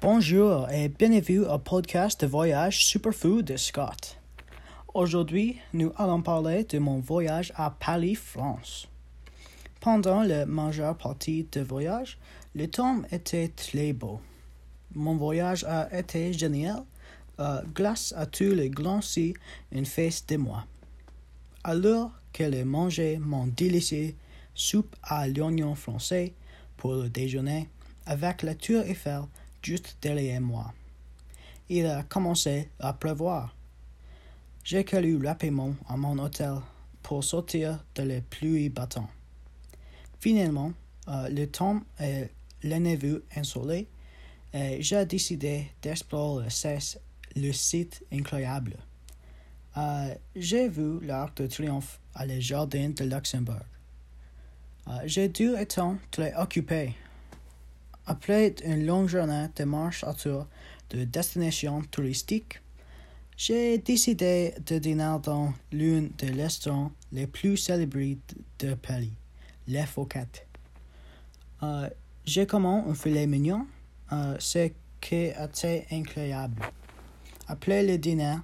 Bonjour et bienvenue au podcast de voyage Superfood de Scott. Aujourd'hui, nous allons parler de mon voyage à Paris, France. Pendant la majeure partie du voyage, le temps était très beau. Mon voyage a été génial euh, grâce à tous les glacis en face de moi. Alors que j'ai mangé mon délicieux soupe à l'oignon français pour le déjeuner avec la tour Eiffel juste derrière moi. Il a commencé à pleuvoir. J'ai couru rapidement à mon hôtel pour sortir de la pluie battante. Finalement, euh, le temps est l'ennemi insolé et j'ai décidé d'explorer le site incroyable. Euh, j'ai vu l'Arc de Triomphe à le Jardin de Luxembourg. Euh, j'ai dû être très occupé. Après une longue journée de marche autour de destinations touristiques, j'ai décidé de dîner dans l'une des restaurants les plus célébrés de Paris, Les Fouquettes. Euh, j'ai commandé un filet mignon, euh, ce qui était incroyable. Après le dîner,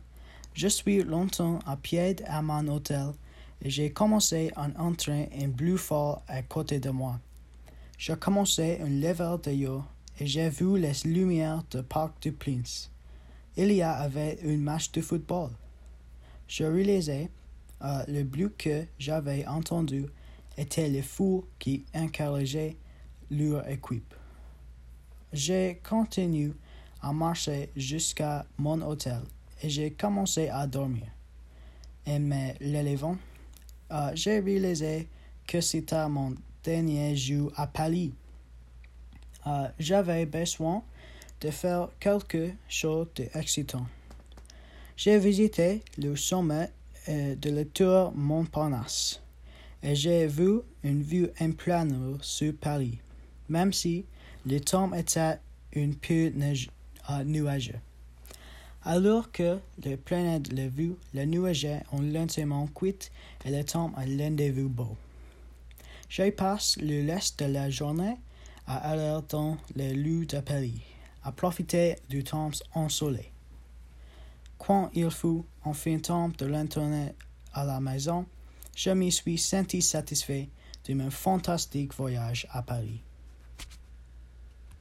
je suis longtemps à pied à mon hôtel et j'ai commencé à entrer en bleu fort à côté de moi. J'ai commencé un level de yo et j'ai vu les lumières du Parc du Prince il y avait un match de football. Je réalisais euh, le bruit que j'avais entendu était le fou qui encourageait leur équipe. J'ai continué à marcher jusqu'à mon hôtel et j'ai commencé à dormir. En me levant, euh, j'ai réalisé que c'était mon dernier jour à Paris. Euh, j'avais besoin de faire quelque chose d'excitant. J'ai visité le sommet euh, de la tour Montparnasse et j'ai vu une vue implane sur Paris, même si le temps était un peu euh, nuageux. Alors que le planète l'a vu, les nuages ont lentement quitté et le temps a rendez-vous beau. J'ai passé le reste de la journée à aller dans les rues de Paris à profiter du temps ensoleillé. Quand il fut enfin temps de retourner à la maison, je me suis senti satisfait de mon fantastique voyage à Paris.